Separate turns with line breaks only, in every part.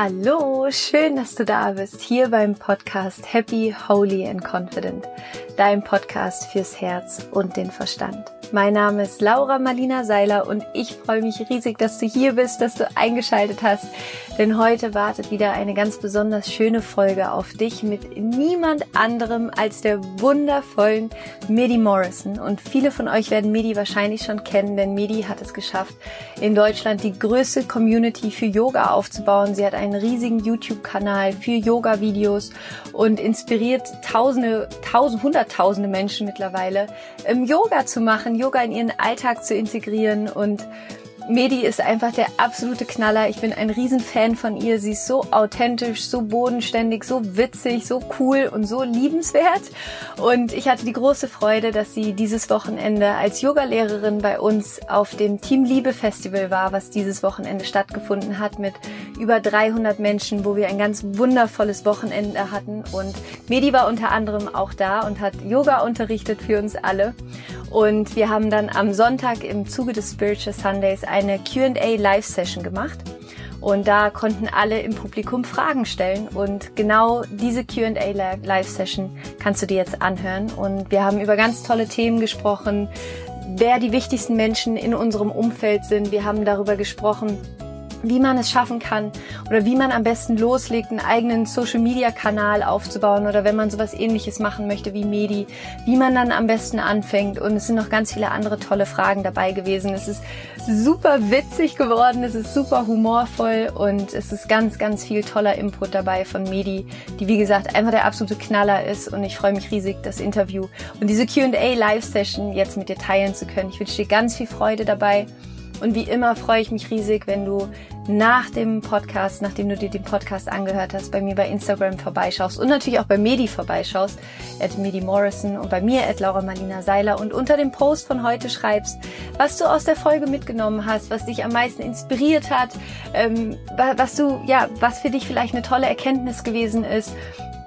Hallo, schön, dass du da bist, hier beim Podcast Happy, Holy and Confident, dein Podcast fürs Herz und den Verstand. Mein Name ist Laura Marlina Seiler und ich freue mich riesig, dass du hier bist, dass du eingeschaltet hast, denn heute wartet wieder eine ganz besonders schöne Folge auf dich mit niemand anderem als der wundervollen Medi Morrison. Und viele von euch werden Medi wahrscheinlich schon kennen, denn Medi hat es geschafft, in Deutschland die größte Community für Yoga aufzubauen. Sie hat einen riesigen YouTube-Kanal für Yoga-Videos und inspiriert Tausende, Tausend, Hunderttausende Menschen mittlerweile, ähm, Yoga zu machen, Yoga in ihren Alltag zu integrieren und Medi ist einfach der absolute Knaller. Ich bin ein Riesenfan von ihr. Sie ist so authentisch, so bodenständig, so witzig, so cool und so liebenswert. Und ich hatte die große Freude, dass sie dieses Wochenende als Yogalehrerin bei uns auf dem Team Liebe Festival war, was dieses Wochenende stattgefunden hat mit über 300 Menschen, wo wir ein ganz wundervolles Wochenende hatten. Und Medi war unter anderem auch da und hat Yoga unterrichtet für uns alle. Und wir haben dann am Sonntag im Zuge des Spiritual Sundays eine QA Live Session gemacht. Und da konnten alle im Publikum Fragen stellen. Und genau diese QA Live Session kannst du dir jetzt anhören. Und wir haben über ganz tolle Themen gesprochen, wer die wichtigsten Menschen in unserem Umfeld sind. Wir haben darüber gesprochen, wie man es schaffen kann oder wie man am besten loslegt, einen eigenen Social-Media-Kanal aufzubauen oder wenn man sowas ähnliches machen möchte wie Medi, wie man dann am besten anfängt. Und es sind noch ganz viele andere tolle Fragen dabei gewesen. Es ist super witzig geworden, es ist super humorvoll und es ist ganz, ganz viel toller Input dabei von Medi, die wie gesagt einfach der absolute Knaller ist und ich freue mich riesig, das Interview und diese Q&A Live-Session jetzt mit dir teilen zu können. Ich wünsche dir ganz viel Freude dabei. Und wie immer freue ich mich riesig, wenn du nach dem Podcast, nachdem du dir den Podcast angehört hast, bei mir bei Instagram vorbeischaust und natürlich auch bei Medi vorbeischaust, at Medi Morrison und bei mir at Laura Marlina Seiler und unter dem Post von heute schreibst, was du aus der Folge mitgenommen hast, was dich am meisten inspiriert hat, ähm, was du, ja, was für dich vielleicht eine tolle Erkenntnis gewesen ist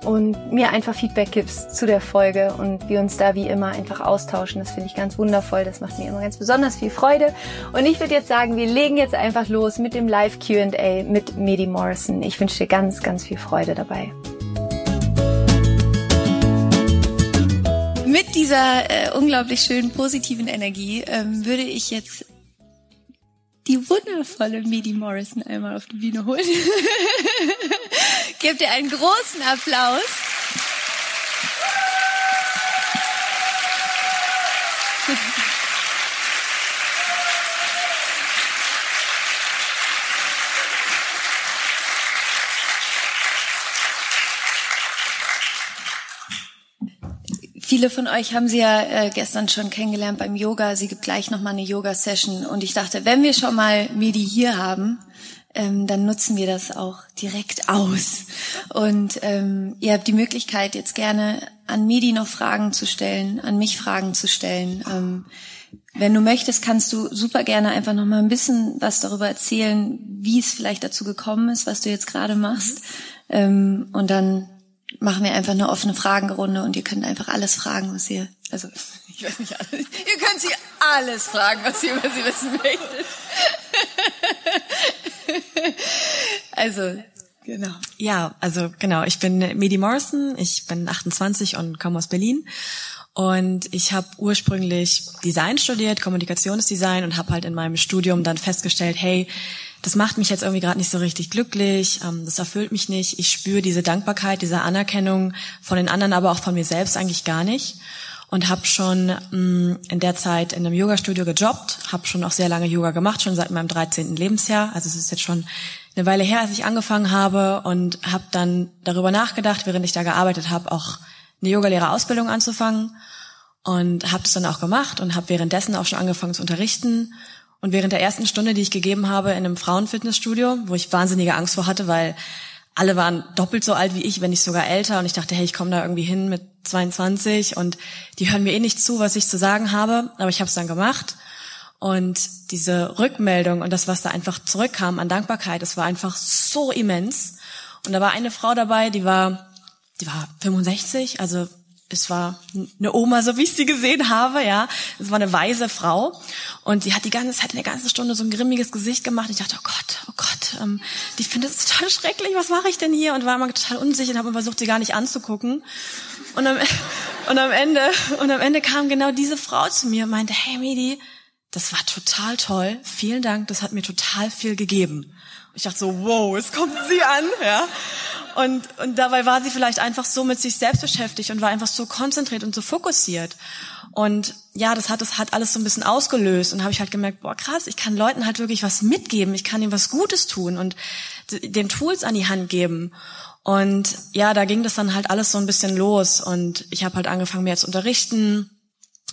und mir einfach Feedback gibst zu der Folge und wir uns da wie immer einfach austauschen. Das finde ich ganz wundervoll. Das macht mir immer ganz besonders viel Freude. Und ich würde jetzt sagen, wir legen jetzt einfach los mit dem Live Q&A mit Medi Morrison. Ich wünsche dir ganz, ganz viel Freude dabei. Mit dieser äh, unglaublich schönen positiven Energie ähm, würde ich jetzt die wundervolle Medi Morrison einmal auf die Bühne holen. Gebt ihr einen großen Applaus. Viele von euch haben sie ja äh, gestern schon kennengelernt beim Yoga. Sie gibt gleich nochmal eine Yoga-Session. Und ich dachte, wenn wir schon mal Medi hier haben, ähm, dann nutzen wir das auch direkt aus. Und ähm, ihr habt die Möglichkeit, jetzt gerne an Medi noch Fragen zu stellen, an mich Fragen zu stellen. Ähm, wenn du möchtest, kannst du super gerne einfach noch mal ein bisschen was darüber erzählen, wie es vielleicht dazu gekommen ist, was du jetzt gerade machst. Ähm, und dann machen wir einfach eine offene Fragenrunde und ihr könnt einfach alles fragen, was ihr, also ich weiß nicht alles, ihr könnt sie alles fragen, was ihr über sie wissen möchtet. also, genau.
Ja, also genau, ich bin Medi Morrison, ich bin 28 und komme aus Berlin. Und ich habe ursprünglich Design studiert, Kommunikationsdesign und habe halt in meinem Studium dann festgestellt, hey, das macht mich jetzt irgendwie gerade nicht so richtig glücklich, ähm, das erfüllt mich nicht. Ich spüre diese Dankbarkeit, diese Anerkennung von den anderen, aber auch von mir selbst eigentlich gar nicht und habe schon mh, mm, in der Zeit in einem Yoga-Studio gejobbt, habe schon auch sehr lange Yoga gemacht, schon seit meinem 13. Lebensjahr. Also es ist jetzt schon eine Weile her, als ich angefangen habe und habe dann darüber nachgedacht, während ich da gearbeitet habe, auch eine Yogalehrerausbildung anzufangen und habe es dann auch gemacht und habe währenddessen auch schon angefangen zu unterrichten. Und während der ersten Stunde, die ich gegeben habe in einem Frauenfitnessstudio, wo ich wahnsinnige Angst vor hatte, weil alle waren doppelt so alt wie ich, wenn nicht sogar älter. Und ich dachte, hey, ich komme da irgendwie hin mit 22 und die hören mir eh nicht zu, was ich zu sagen habe. Aber ich habe es dann gemacht. Und diese Rückmeldung und das, was da einfach zurückkam an Dankbarkeit, das war einfach so immens. Und da war eine Frau dabei, die war, die war 65, also es war eine Oma, so wie ich sie gesehen habe, ja. Es war eine weise Frau und die hat die ganze Zeit, eine ganze Stunde so ein grimmiges Gesicht gemacht. Ich dachte, oh Gott, oh Gott, ähm, die findet es total schrecklich. Was mache ich denn hier? Und war immer total unsicher und habe versucht, sie gar nicht anzugucken. Und am, und am Ende und am Ende kam genau diese Frau zu mir und meinte, hey Medi, das war total toll. Vielen Dank, das hat mir total viel gegeben. Ich dachte so, wow, es kommt sie an, ja. Und, und dabei war sie vielleicht einfach so mit sich selbst beschäftigt und war einfach so konzentriert und so fokussiert. Und ja, das hat, das hat alles so ein bisschen ausgelöst und habe ich halt gemerkt, boah, krass, ich kann Leuten halt wirklich was mitgeben, ich kann ihnen was Gutes tun und den Tools an die Hand geben. Und ja, da ging das dann halt alles so ein bisschen los und ich habe halt angefangen, mehr zu unterrichten,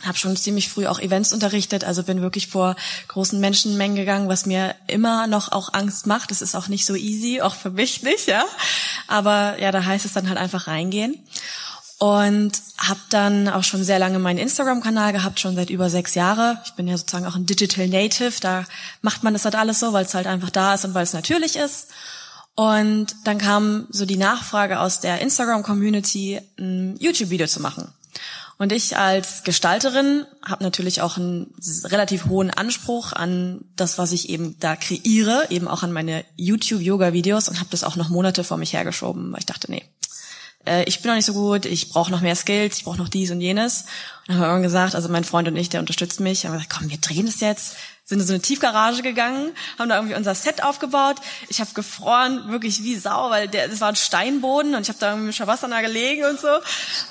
habe schon ziemlich früh auch Events unterrichtet, also bin wirklich vor großen Menschenmengen gegangen, was mir immer noch auch Angst macht. Das ist auch nicht so easy, auch für mich nicht, ja. Aber ja, da heißt es dann halt einfach reingehen. Und habe dann auch schon sehr lange meinen Instagram-Kanal gehabt, schon seit über sechs Jahre. Ich bin ja sozusagen auch ein Digital Native, da macht man das halt alles so, weil es halt einfach da ist und weil es natürlich ist. Und dann kam so die Nachfrage aus der Instagram-Community, ein YouTube-Video zu machen. Und ich als Gestalterin habe natürlich auch einen relativ hohen Anspruch an das, was ich eben da kreiere, eben auch an meine YouTube-Yoga-Videos und habe das auch noch Monate vor mich hergeschoben, weil ich dachte, nee, äh, ich bin noch nicht so gut, ich brauche noch mehr Skills, ich brauche noch dies und jenes. Und dann haben wir irgendwann gesagt, also mein Freund und ich, der unterstützt mich, haben gesagt, komm, wir drehen es jetzt sind in so eine Tiefgarage gegangen, haben da irgendwie unser Set aufgebaut. Ich habe gefroren, wirklich wie Sau, weil der, das war ein Steinboden und ich habe da irgendwie mit Shavasana gelegen und so.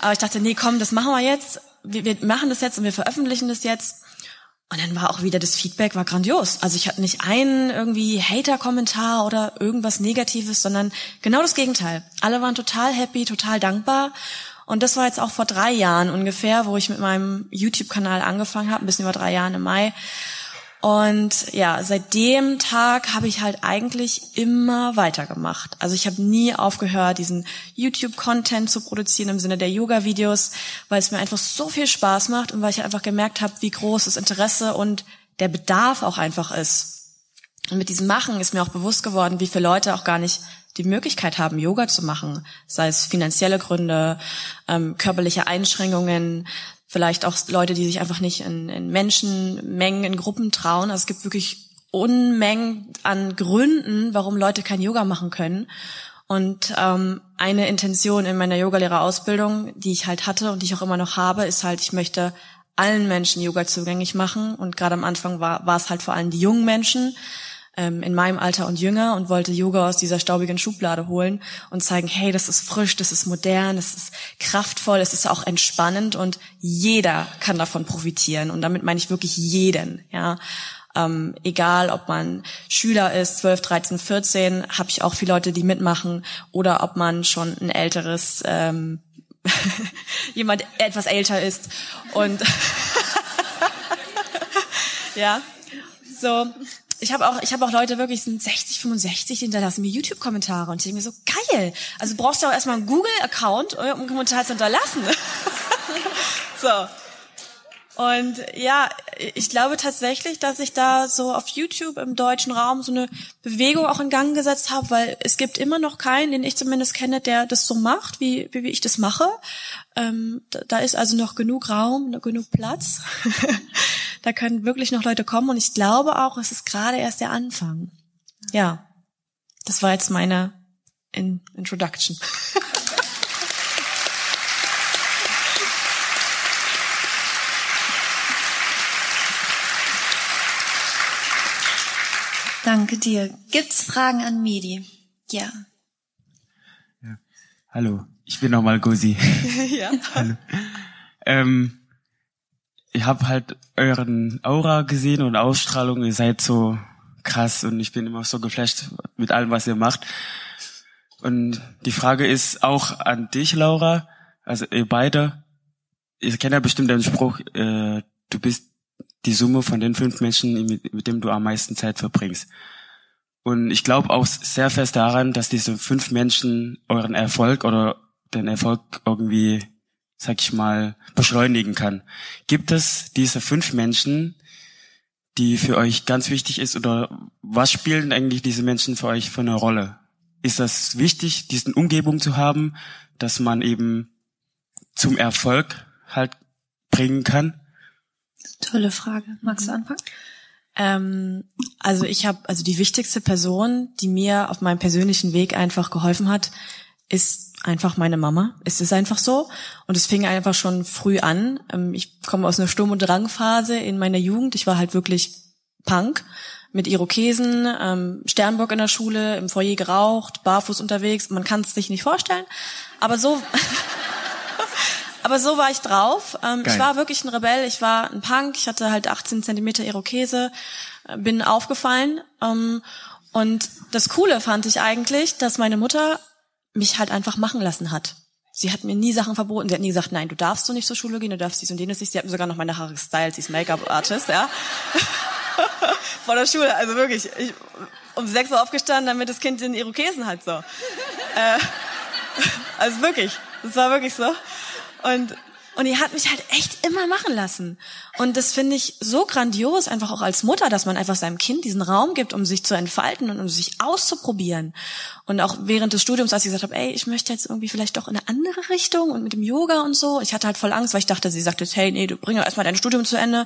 Aber ich dachte, nee, komm, das machen wir jetzt. Wir, wir machen das jetzt und wir veröffentlichen das jetzt. Und dann war auch wieder das Feedback war grandios. Also ich hatte nicht einen irgendwie Hater-Kommentar oder irgendwas Negatives, sondern genau das Gegenteil. Alle waren total happy, total dankbar. Und das war jetzt auch vor drei Jahren ungefähr, wo ich mit meinem YouTube-Kanal angefangen habe, ein bisschen über drei Jahren im Mai. Und ja, seit dem Tag habe ich halt eigentlich immer weitergemacht. Also ich habe nie aufgehört, diesen YouTube-Content zu produzieren im Sinne der Yoga-Videos, weil es mir einfach so viel Spaß macht und weil ich einfach gemerkt habe, wie groß das Interesse und der Bedarf auch einfach ist. Und mit diesem Machen ist mir auch bewusst geworden, wie viele Leute auch gar nicht die Möglichkeit haben, Yoga zu machen, sei es finanzielle Gründe, ähm, körperliche Einschränkungen, vielleicht auch Leute, die sich einfach nicht in, in Menschenmengen, in Gruppen trauen. Also es gibt wirklich Unmengen an Gründen, warum Leute kein Yoga machen können. Und ähm, eine Intention in meiner Yogalehrerausbildung, die ich halt hatte und die ich auch immer noch habe, ist halt, ich möchte allen Menschen Yoga zugänglich machen. Und gerade am Anfang war, war es halt vor allem die jungen Menschen, ähm, in meinem Alter und jünger und wollte Yoga aus dieser staubigen Schublade holen und zeigen, hey, das ist frisch, das ist modern, das ist kraftvoll, es ist auch entspannend und jeder kann davon profitieren. Und damit meine ich wirklich jeden, ja. Ähm, egal, ob man Schüler ist, 12, 13, 14, habe ich auch viele Leute, die mitmachen, oder ob man schon ein älteres, ähm, jemand etwas älter ist und ja, so ich habe auch, ich habe auch Leute wirklich sind 60, 65, die hinterlassen mir YouTube-Kommentare und ich denke mir so geil. Also brauchst du auch erstmal einen Google-Account, um einen Kommentar zu hinterlassen. so. Und ja, ich glaube tatsächlich, dass ich da so auf YouTube im deutschen Raum so eine Bewegung auch in Gang gesetzt habe, weil es gibt immer noch keinen, den ich zumindest kenne, der das so macht, wie, wie, ich das mache. Ähm, da, da ist also noch genug Raum, genug Platz. da können wirklich noch Leute kommen und ich glaube auch, es ist gerade erst der Anfang. Ja, das war jetzt meine in Introduction.
Danke dir. Gibt's Fragen an Medi? Ja.
ja. Hallo, ich bin nochmal Gosi. ja. Hallo. Ähm, ich habe halt euren Aura gesehen und Ausstrahlung. Ihr seid so krass und ich bin immer so geflasht mit allem, was ihr macht. Und die Frage ist auch an dich, Laura. Also ihr beide, ihr kennt ja bestimmt den Spruch, äh, du bist die Summe von den fünf Menschen, mit, mit dem du am meisten Zeit verbringst. Und ich glaube auch sehr fest daran, dass diese fünf Menschen euren Erfolg oder den Erfolg irgendwie, sag ich mal, beschleunigen kann. Gibt es diese fünf Menschen, die für euch ganz wichtig ist oder was spielen eigentlich diese Menschen für euch für eine Rolle? Ist das wichtig, diesen Umgebung zu haben, dass man eben zum Erfolg halt bringen kann?
Tolle Frage. Magst du anfangen?
Ähm, also ich habe, also die wichtigste Person, die mir auf meinem persönlichen Weg einfach geholfen hat, ist einfach meine Mama. Es ist einfach so. Und es fing einfach schon früh an. Ähm, ich komme aus einer Sturm- und Drangphase in meiner Jugend. Ich war halt wirklich Punk mit Irokesen, ähm, Sternbock in der Schule, im Foyer geraucht, barfuß unterwegs. Man kann es sich nicht vorstellen. Aber so, aber so war ich drauf. Ähm, ich war wirklich ein Rebell. Ich war ein Punk. Ich hatte halt 18 Zentimeter Irokese, äh, bin aufgefallen. Ähm, und das Coole fand ich eigentlich, dass meine Mutter mich halt einfach machen lassen hat. Sie hat mir nie Sachen verboten. Sie hat nie gesagt, nein, du darfst so nicht zur Schule gehen, du darfst dies und jenes nicht. Sie hat mir sogar noch meine Haare gestylt. Sie ist Make-up-Artist, ja. Vor der Schule, also wirklich. Ich, um sechs Uhr aufgestanden, damit das Kind den Irokesen hat, so. Äh, also wirklich. Das war wirklich so. Und und die hat mich halt echt immer machen lassen. Und das finde ich so grandios, einfach auch als Mutter, dass man einfach seinem Kind diesen Raum gibt, um sich zu entfalten und um sich auszuprobieren. Und auch während des Studiums, als ich gesagt habe, ey, ich möchte jetzt irgendwie vielleicht doch in eine andere Richtung und mit dem Yoga und so. Ich hatte halt voll Angst, weil ich dachte, sie sagte, hey, nee, du bring erstmal dein Studium zu Ende.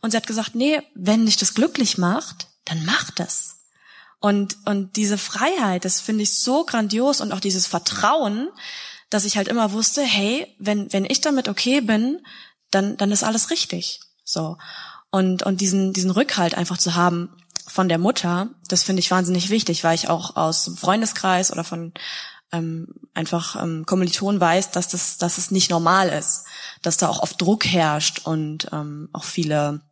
Und sie hat gesagt, nee, wenn dich das glücklich macht, dann mach das. Und, und diese Freiheit, das finde ich so grandios und auch dieses Vertrauen, dass ich halt immer wusste, hey, wenn, wenn ich damit okay bin, dann, dann ist alles richtig. So. Und, und diesen, diesen Rückhalt einfach zu haben von der Mutter, das finde ich wahnsinnig wichtig, weil ich auch aus dem Freundeskreis oder von ähm, einfach ähm, Kommilitonen weiß, dass das, dass es nicht normal ist, dass da auch oft Druck herrscht und ähm, auch viele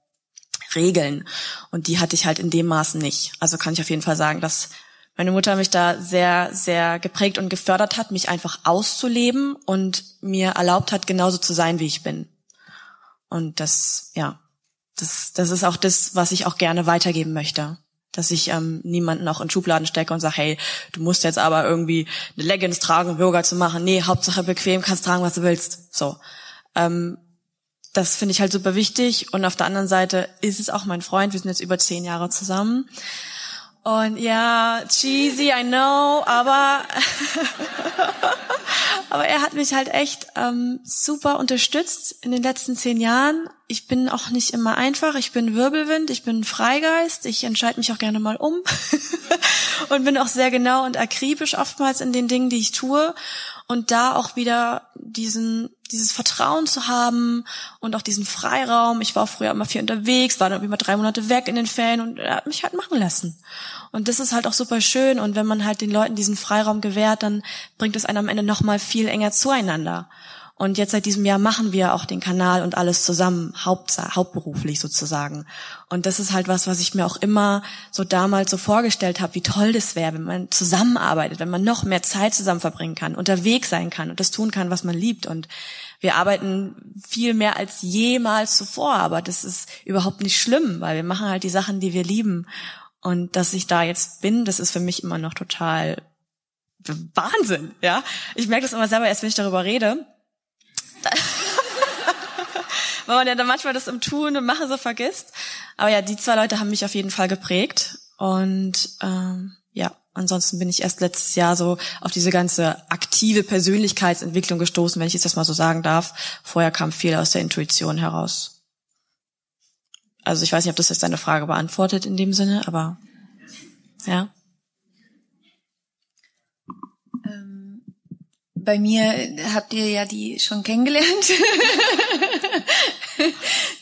Regeln. Und die hatte ich halt in dem Maßen nicht. Also kann ich auf jeden Fall sagen, dass meine Mutter mich da sehr, sehr geprägt und gefördert hat, mich einfach auszuleben und mir erlaubt hat, genauso zu sein, wie ich bin. Und das, ja, das, das ist auch das, was ich auch gerne weitergeben möchte. Dass ich ähm, niemanden auch in Schubladen stecke und sage, hey, du musst jetzt aber irgendwie eine Leggings tragen, um Yoga zu machen. Nee, Hauptsache bequem, kannst tragen, was du willst. So. Ähm, das finde ich halt super wichtig. Und auf der anderen Seite ist es auch mein Freund. Wir sind jetzt über zehn Jahre zusammen. Und ja, cheesy, I know, aber aber er hat mich halt echt ähm, super unterstützt in den letzten zehn Jahren. Ich bin auch nicht immer einfach. Ich bin Wirbelwind, ich bin Freigeist. Ich entscheide mich auch gerne mal um und bin auch sehr genau und akribisch oftmals in den Dingen, die ich tue. Und da auch wieder diesen dieses Vertrauen zu haben und auch diesen Freiraum. Ich war früher immer viel unterwegs, war dann mal drei Monate weg in den Ferien und er hat mich halt machen lassen. Und das ist halt auch super schön. Und wenn man halt den Leuten diesen Freiraum gewährt, dann bringt es einen am Ende noch mal viel enger zueinander. Und jetzt seit diesem Jahr machen wir auch den Kanal und alles zusammen, haupt, hauptberuflich sozusagen. Und das ist halt was, was ich mir auch immer so damals so vorgestellt habe, wie toll das wäre, wenn man zusammenarbeitet, wenn man noch mehr Zeit zusammen verbringen kann, unterwegs sein kann und das tun kann, was man liebt. Und wir arbeiten viel mehr als jemals zuvor, aber das ist überhaupt nicht schlimm, weil wir machen halt die Sachen, die wir lieben. Und dass ich da jetzt bin, das ist für mich immer noch total Wahnsinn, ja. Ich merke das immer selber erst, wenn ich darüber rede weil man ja dann manchmal das im Tun und Machen so vergisst. Aber ja, die zwei Leute haben mich auf jeden Fall geprägt. Und ähm, ja, ansonsten bin ich erst letztes Jahr so auf diese ganze aktive Persönlichkeitsentwicklung gestoßen, wenn ich jetzt das mal so sagen darf. Vorher kam viel aus der Intuition heraus. Also ich weiß nicht, ob das jetzt deine Frage beantwortet in dem Sinne, aber ja.
Bei mir habt ihr ja die schon kennengelernt.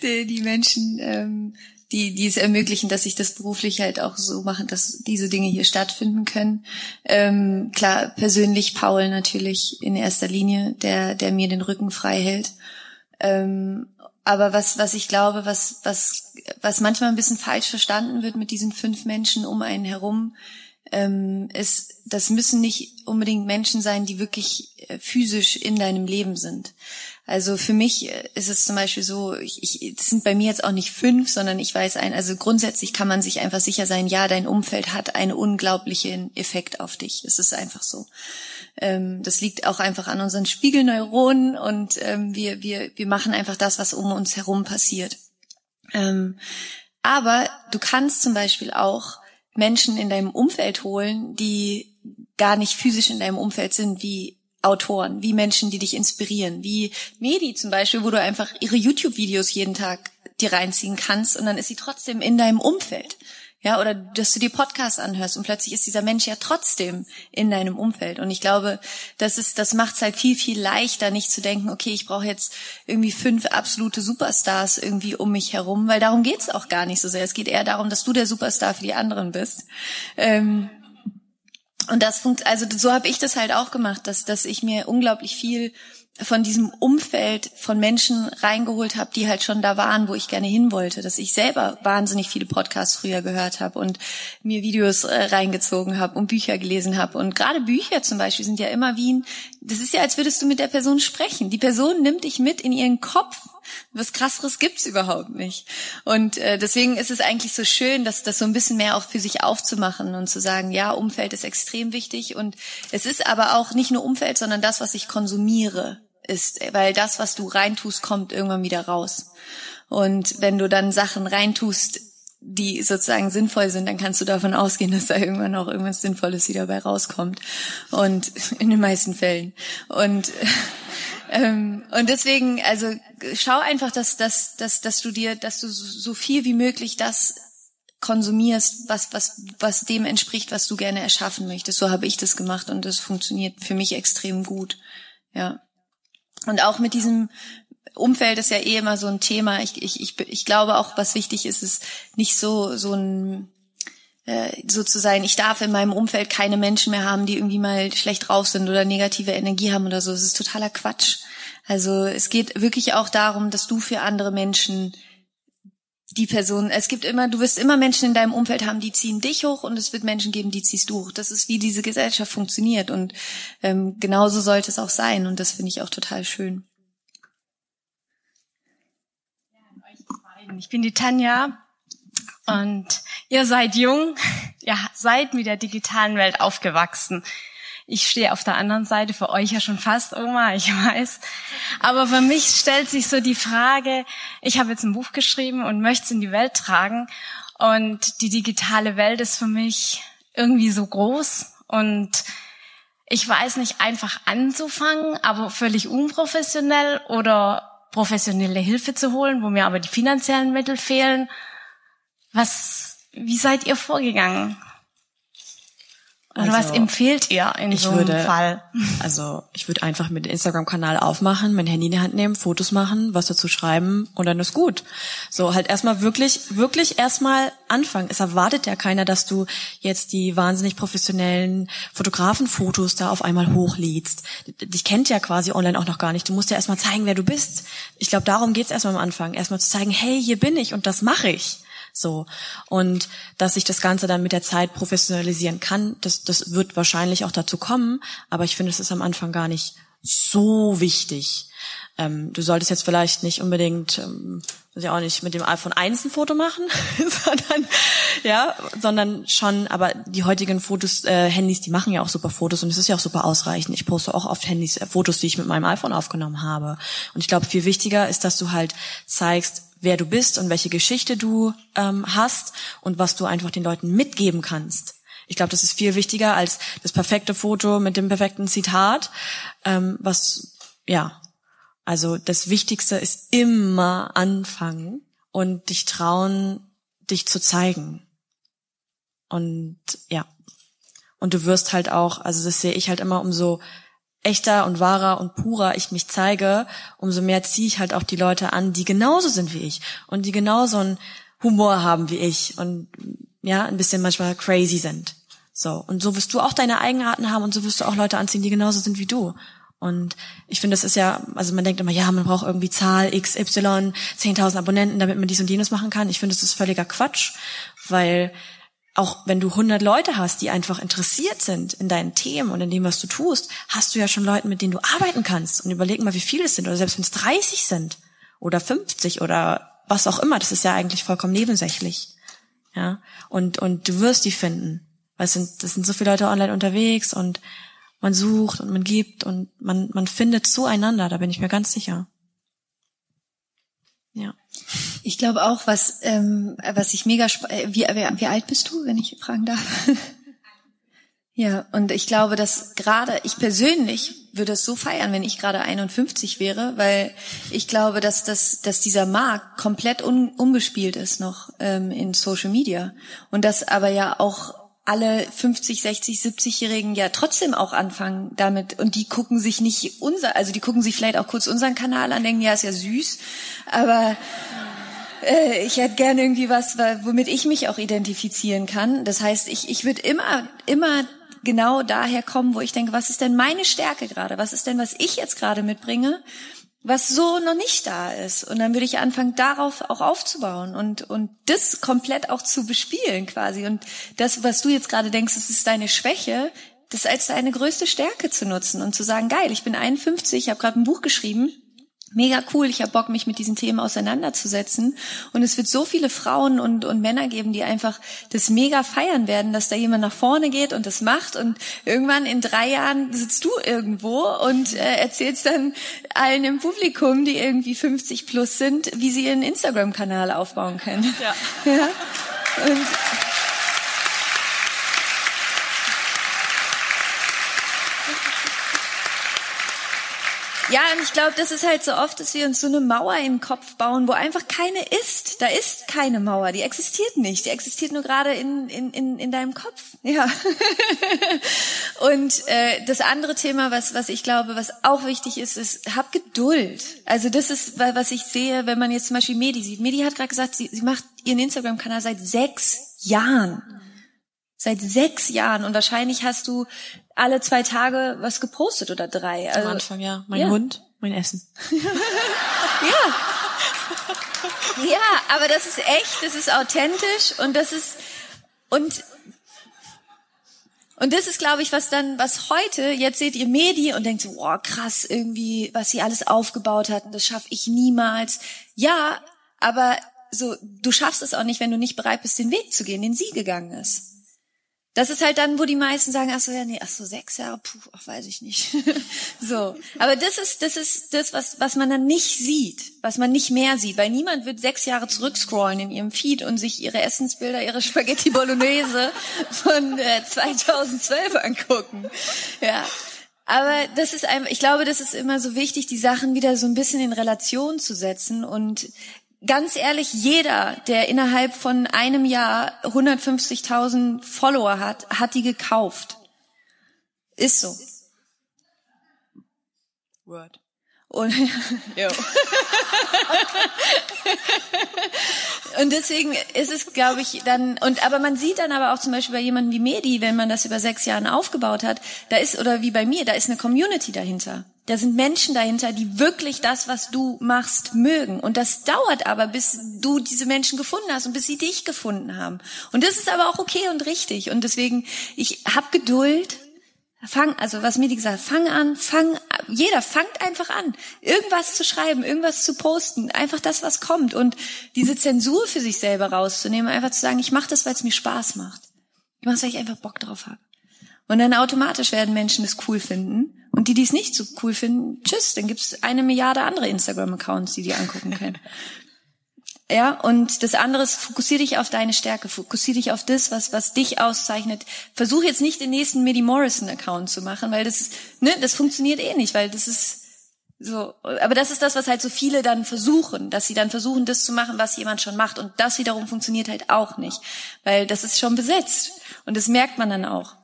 die, die, Menschen, ähm, die, die es ermöglichen, dass ich das beruflich halt auch so mache, dass diese Dinge hier stattfinden können. Ähm, klar, persönlich Paul natürlich in erster Linie, der, der mir den Rücken frei hält. Ähm, aber was, was ich glaube, was, was, was manchmal ein bisschen falsch verstanden wird mit diesen fünf Menschen um einen herum, ähm, ist, das müssen nicht unbedingt Menschen sein, die wirklich äh, physisch in deinem Leben sind. Also für mich äh, ist es zum Beispiel so, ich, ich, es sind bei mir jetzt auch nicht fünf, sondern ich weiß ein, also grundsätzlich kann man sich einfach sicher sein, ja, dein Umfeld hat einen unglaublichen Effekt auf dich. Es ist einfach so. Ähm, das liegt auch einfach an unseren Spiegelneuronen und ähm, wir, wir, wir machen einfach das, was um uns herum passiert. Ähm, aber du kannst zum Beispiel auch Menschen in deinem Umfeld holen, die gar nicht physisch in deinem Umfeld sind, wie Autoren, wie Menschen, die dich inspirieren, wie Medi zum Beispiel, wo du einfach ihre YouTube-Videos jeden Tag dir reinziehen kannst und dann ist sie trotzdem in deinem Umfeld. Ja, oder dass du dir Podcasts anhörst und plötzlich ist dieser Mensch ja trotzdem in deinem Umfeld. Und ich glaube, das ist, das macht es halt viel, viel leichter, nicht zu denken, okay, ich brauche jetzt irgendwie fünf absolute Superstars irgendwie um mich herum, weil darum geht's auch gar nicht so sehr. Es geht eher darum, dass du der Superstar für die anderen bist. Ähm, und das funkt, also so habe ich das halt auch gemacht, dass, dass ich mir unglaublich viel von diesem Umfeld von Menschen reingeholt habe, die halt schon da waren, wo ich gerne hin wollte, dass ich selber wahnsinnig viele Podcasts früher gehört habe und mir Videos äh, reingezogen habe und Bücher gelesen habe und gerade Bücher zum Beispiel sind ja immer wie ein, das ist ja, als würdest du mit der Person sprechen. Die Person nimmt dich mit in ihren Kopf. Was krasseres gibt's überhaupt nicht. Und äh, deswegen ist es eigentlich so schön, dass das so ein bisschen mehr auch für sich aufzumachen und zu sagen, ja, Umfeld ist extrem wichtig und es ist aber auch nicht nur Umfeld, sondern das, was ich konsumiere ist, weil das, was du reintust, kommt irgendwann wieder raus. Und wenn du dann Sachen reintust, die sozusagen sinnvoll sind, dann kannst du davon ausgehen, dass da irgendwann auch irgendwas Sinnvolles wieder bei rauskommt. Und in den meisten Fällen. Und ähm, und deswegen, also schau einfach, dass, dass, dass, dass du dir, dass du so viel wie möglich das konsumierst, was, was, was dem entspricht, was du gerne erschaffen möchtest. So habe ich das gemacht und das funktioniert für mich extrem gut. Ja. Und auch mit diesem Umfeld ist ja eh immer so ein Thema. Ich, ich, ich, ich glaube auch, was wichtig ist, ist nicht so, so ein, äh, so zu sein, ich darf in meinem Umfeld keine Menschen mehr haben, die irgendwie mal schlecht drauf sind oder negative Energie haben oder so. Das ist totaler Quatsch. Also es geht wirklich auch darum, dass du für andere Menschen die Person, es gibt immer, du wirst immer Menschen in deinem Umfeld haben, die ziehen dich hoch und es wird Menschen geben, die ziehst du hoch. Das ist, wie diese Gesellschaft funktioniert und ähm, genauso sollte es auch sein und das finde ich auch total schön.
Ich bin die Tanja und ihr seid jung, ihr seid mit der digitalen Welt aufgewachsen. Ich stehe auf der anderen Seite, für euch ja schon fast Oma, ich weiß. Aber für mich stellt sich so die Frage, ich habe jetzt ein Buch geschrieben und möchte es in die Welt tragen. Und die digitale Welt ist für mich irgendwie so groß und ich weiß nicht einfach anzufangen, aber völlig unprofessionell oder professionelle Hilfe zu holen, wo mir aber die finanziellen Mittel fehlen. Was, wie seid ihr vorgegangen? Also, was empfehlt ihr in so einem würde, Fall?
Also ich würde einfach mit dem Instagram-Kanal aufmachen, mein Handy in die Hand nehmen, Fotos machen, was dazu schreiben und dann ist gut. So halt erstmal wirklich, wirklich erstmal anfangen. Es erwartet ja keiner, dass du jetzt die wahnsinnig professionellen Fotografenfotos da auf einmal hochlädst. Dich kennt ja quasi online auch noch gar nicht. Du musst ja erstmal zeigen, wer du bist. Ich glaube, darum geht's erstmal am Anfang. Erstmal zu zeigen, hey, hier bin ich und das mache ich. So. Und dass sich das Ganze dann mit der Zeit professionalisieren kann, das, das wird wahrscheinlich auch dazu kommen, aber ich finde, es ist am Anfang gar nicht so wichtig. Ähm, du solltest jetzt vielleicht nicht unbedingt, ähm, ich auch nicht mit dem iPhone 1 ein Foto machen, sondern ja, sondern schon, aber die heutigen Fotos, äh, Handys, die machen ja auch super Fotos und es ist ja auch super ausreichend. Ich poste auch oft Handys, äh, Fotos, die ich mit meinem iPhone aufgenommen habe. Und ich glaube, viel wichtiger ist, dass du halt zeigst, wer du bist und welche Geschichte du ähm, hast und was du einfach den Leuten mitgeben kannst. Ich glaube, das ist viel wichtiger als das perfekte Foto mit dem perfekten Zitat. Ähm, was, ja, also das Wichtigste ist immer anfangen und dich trauen, dich zu zeigen. Und ja. Und du wirst halt auch, also das sehe ich halt immer, umso echter und wahrer und purer ich mich zeige, umso mehr ziehe ich halt auch die Leute an, die genauso sind wie ich und die genauso einen Humor haben wie ich und ja, ein bisschen manchmal crazy sind. So. Und so wirst du auch deine Eigenarten haben und so wirst du auch Leute anziehen, die genauso sind wie du. Und ich finde, das ist ja, also man denkt immer, ja, man braucht irgendwie Zahl X, Y, 10.000 Abonnenten, damit man dies und jenes machen kann. Ich finde, das ist völliger Quatsch, weil auch wenn du 100 Leute hast, die einfach interessiert sind in deinen Themen und in dem, was du tust, hast du ja schon Leute, mit denen du arbeiten kannst. Und überleg mal, wie viele es sind. Oder selbst wenn es 30 sind oder 50 oder was auch immer. Das ist ja eigentlich vollkommen nebensächlich. Ja. Und, und du wirst die finden. Weil es sind, das sind so viele Leute online unterwegs und man sucht und man gibt und man, man findet zueinander. Da bin ich mir ganz sicher. Ja.
Ich glaube auch, was, ähm, was ich mega, äh, wie, wie, wie alt bist du, wenn ich fragen darf? Ja, und ich glaube, dass gerade ich persönlich würde es so feiern, wenn ich gerade 51 wäre, weil ich glaube, dass das, dass dieser Markt komplett un, unbespielt ist noch ähm, in Social Media und dass aber ja auch alle 50, 60, 70-Jährigen ja trotzdem auch anfangen damit und die gucken sich nicht unser, also die gucken sich vielleicht auch kurz unseren Kanal an, denken, ja, ist ja süß, aber äh, ich hätte gerne irgendwie was, womit ich mich auch identifizieren kann. Das heißt, ich, ich würde immer, immer genau daher kommen, wo ich denke, was ist denn meine Stärke gerade? Was ist denn, was ich jetzt gerade mitbringe? Was so noch nicht da ist. Und dann würde ich anfangen, darauf auch aufzubauen und, und das komplett auch zu bespielen quasi. Und das, was du jetzt gerade denkst, das ist deine Schwäche, das als deine größte Stärke zu nutzen und zu sagen, geil, ich bin 51, ich habe gerade ein Buch geschrieben mega cool. Ich habe Bock, mich mit diesen Themen auseinanderzusetzen. Und es wird so viele Frauen und, und Männer geben, die einfach das mega feiern werden, dass da jemand nach vorne geht und das macht. Und irgendwann in drei Jahren sitzt du irgendwo und äh, erzählst dann allen im Publikum, die irgendwie 50 plus sind, wie sie ihren Instagram-Kanal aufbauen können. Ja. ja? Und Ja, und ich glaube, das ist halt so oft, dass wir uns so eine Mauer im Kopf bauen, wo einfach keine ist. Da ist keine Mauer, die existiert nicht. Die existiert nur gerade in, in, in, in deinem Kopf. Ja. und äh, das andere Thema, was, was ich glaube, was auch wichtig ist, ist, hab Geduld. Also das ist, was ich sehe, wenn man jetzt zum Beispiel Medi sieht. Medi hat gerade gesagt, sie, sie macht ihren Instagram-Kanal seit sechs Jahren. Seit sechs Jahren. Und wahrscheinlich hast du alle zwei Tage was gepostet oder drei.
Also, Am Anfang, ja. Mein ja. Hund, mein Essen.
ja. Ja, aber das ist echt, das ist authentisch und das ist, und, und das ist, glaube ich, was dann, was heute, jetzt seht ihr Medi und denkt so, wow, krass, irgendwie, was sie alles aufgebaut hat, und das schaffe ich niemals. Ja, aber so, du schaffst es auch nicht, wenn du nicht bereit bist, den Weg zu gehen, den sie gegangen ist. Das ist halt dann, wo die meisten sagen, ach so, ja, nee, ach so, sechs Jahre, puh, ach, weiß ich nicht. so. Aber das ist, das ist das, was, was man dann nicht sieht, was man nicht mehr sieht, weil niemand wird sechs Jahre zurückscrollen in ihrem Feed und sich ihre Essensbilder, ihre Spaghetti Bolognese von äh, 2012 angucken. Ja. Aber das ist einfach, ich glaube, das ist immer so wichtig, die Sachen wieder so ein bisschen in Relation zu setzen und ganz ehrlich, jeder, der innerhalb von einem Jahr 150.000 Follower hat, hat die gekauft. Ist so. Word. Und, und deswegen ist es, glaube ich, dann, und aber man sieht dann aber auch zum Beispiel bei jemandem wie Medi, wenn man das über sechs Jahren aufgebaut hat, da ist, oder wie bei mir, da ist eine Community dahinter. Da sind Menschen dahinter, die wirklich das, was du machst, mögen. Und das dauert aber, bis du diese Menschen gefunden hast und bis sie dich gefunden haben. Und das ist aber auch okay und richtig. Und deswegen, ich hab Geduld Fang, also was mir die gesagt, fang an, fang, jeder fangt einfach an, irgendwas zu schreiben, irgendwas zu posten, einfach das, was kommt und diese Zensur für sich selber rauszunehmen, einfach zu sagen, ich mache das, weil es mir Spaß macht. Ich mache es, weil ich einfach Bock drauf habe. Und dann automatisch werden Menschen es cool finden und die, die es nicht so cool finden, tschüss, dann gibt's eine Milliarde andere Instagram-Accounts, die die angucken können. Ja, und das andere ist, fokussier dich auf deine Stärke, fokussier dich auf das, was, was dich auszeichnet. Versuch jetzt nicht den nächsten Midi Morrison Account zu machen, weil das, ne, das funktioniert eh nicht, weil das ist so, aber das ist das, was halt so viele dann versuchen, dass sie dann versuchen, das zu machen, was jemand schon macht. Und das wiederum funktioniert halt auch nicht, weil das ist schon besetzt. Und das merkt man dann auch.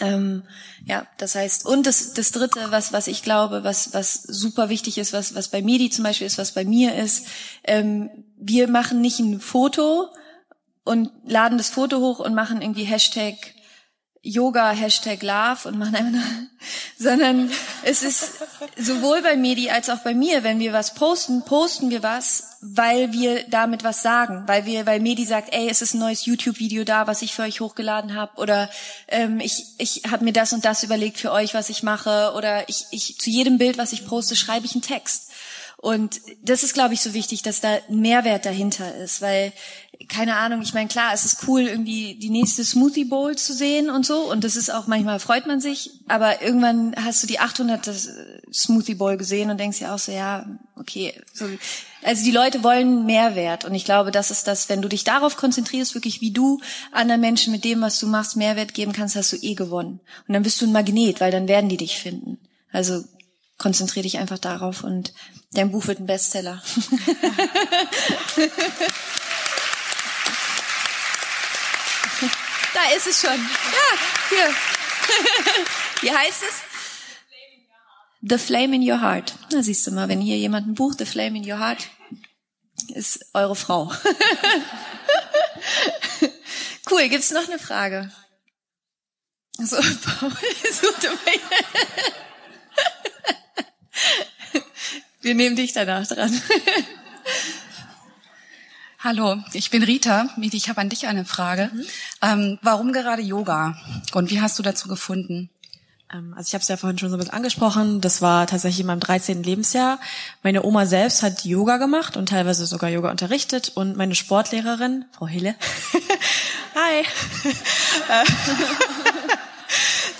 Ähm, ja, das heißt, und das, das dritte, was, was ich glaube, was, was super wichtig ist, was, was bei Medi zum Beispiel ist, was bei mir ist, ähm, wir machen nicht ein Foto und laden das Foto hoch und machen irgendwie Hashtag Yoga, Hashtag Love und machen einfach, sondern es ist sowohl bei Medi als auch bei mir, wenn wir was posten, posten wir was, weil wir damit was sagen, weil wir, weil Medi sagt, ey, es ist ein neues YouTube-Video da, was ich für euch hochgeladen habe, oder ähm, ich, ich habe mir das und das überlegt für euch, was ich mache, oder ich, ich zu jedem Bild, was ich poste, schreibe ich einen Text. Und das ist, glaube ich, so wichtig, dass da Mehrwert dahinter ist, weil keine Ahnung, ich meine, klar, es ist cool, irgendwie die nächste Smoothie Bowl zu sehen und so. Und das ist auch, manchmal freut man sich. Aber irgendwann hast du die 800. Smoothie Bowl gesehen und denkst ja auch so, ja, okay. So. Also die Leute wollen Mehrwert. Und ich glaube, das ist das, wenn du dich darauf konzentrierst, wirklich wie du anderen Menschen mit dem, was du machst, Mehrwert geben kannst, hast du eh gewonnen. Und dann bist du ein Magnet, weil dann werden die dich finden. Also konzentrier dich einfach darauf und dein Buch wird ein Bestseller. Da ist es schon. Ja, hier. Wie heißt es? The Flame in Your Heart. Na, siehst du mal, wenn hier jemand ein Buch, The Flame in Your Heart, ist eure Frau. cool, gibt's noch eine Frage? So, Wir nehmen dich danach dran.
Hallo, ich bin Rita. Ich habe an dich eine Frage. Mhm. Ähm, warum gerade Yoga? Und wie hast du dazu gefunden?
Ähm, also ich habe es ja vorhin schon so ein bisschen angesprochen. Das war tatsächlich in meinem 13. Lebensjahr. Meine Oma selbst hat Yoga gemacht und teilweise sogar Yoga unterrichtet. Und meine Sportlehrerin, Frau Hille, hi,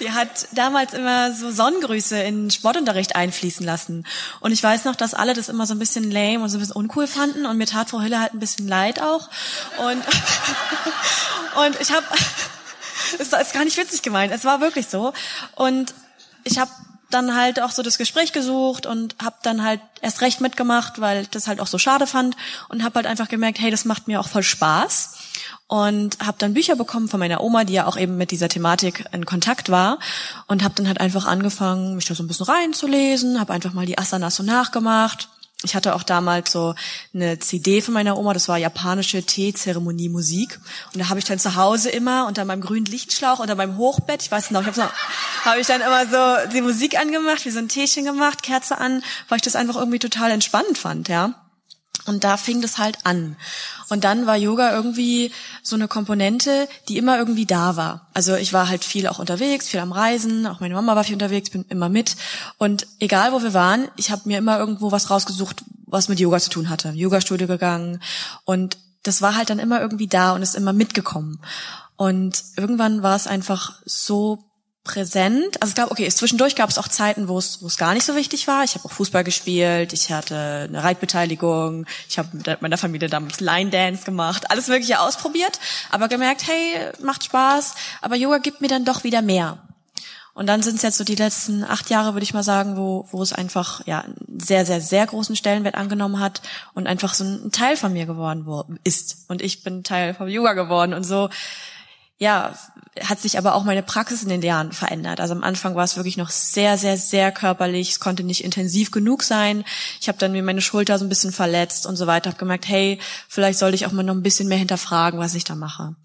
die hat damals immer so Sonnengrüße in Sportunterricht einfließen lassen. Und ich weiß noch, dass alle das immer so ein bisschen lame und so ein bisschen uncool fanden. Und mir tat Frau Hille halt ein bisschen leid auch. Und, und ich habe, es ist gar nicht witzig gemeint, es war wirklich so. Und ich habe dann halt auch so das Gespräch gesucht und habe dann halt erst recht mitgemacht, weil ich das halt auch so schade fand und habe halt einfach gemerkt, hey, das macht mir auch voll Spaß und habe dann Bücher bekommen von meiner Oma, die ja auch eben mit dieser Thematik in Kontakt war und habe dann halt einfach angefangen, mich da so ein bisschen reinzulesen, habe einfach mal die Asanas so nachgemacht. Ich hatte auch damals so eine CD von meiner Oma, das war japanische Teezeremonie-Musik. Und da habe ich dann zu Hause immer unter meinem grünen Lichtschlauch, unter meinem Hochbett, ich weiß noch, ich habe so, hab ich dann immer so die Musik angemacht, wie so ein Teechen gemacht, Kerze an, weil ich das einfach irgendwie total entspannend fand, ja. Und da fing das halt an. Und dann war Yoga irgendwie so eine Komponente, die immer irgendwie da war. Also ich war halt viel auch unterwegs, viel am Reisen, auch meine Mama war viel unterwegs, bin immer mit. Und egal wo wir waren, ich habe mir immer irgendwo was rausgesucht, was mit Yoga zu tun hatte. Yoga-Studio gegangen. Und das war halt dann immer irgendwie da und ist immer mitgekommen. Und irgendwann war es einfach so präsent. Also ich glaube, okay, zwischendurch gab es auch Zeiten, wo es wo es gar nicht so wichtig war. Ich habe auch Fußball gespielt, ich hatte eine Reitbeteiligung, ich habe mit meiner Familie damals Line Dance gemacht, alles Mögliche ausprobiert, aber gemerkt, hey, macht Spaß, aber Yoga gibt mir dann doch wieder mehr. Und dann sind es jetzt so die letzten acht Jahre, würde ich mal sagen, wo, wo es einfach ja einen sehr, sehr, sehr großen Stellenwert angenommen hat und einfach so ein Teil von mir geworden ist. Und ich bin Teil vom Yoga geworden und so ja, hat sich aber auch meine Praxis in den Jahren verändert. Also am Anfang war es wirklich noch sehr, sehr, sehr körperlich. Es konnte nicht intensiv genug sein. Ich habe dann mir meine Schulter so ein bisschen verletzt und so weiter. Habe gemerkt, hey, vielleicht sollte ich auch mal noch ein bisschen mehr hinterfragen, was ich da mache.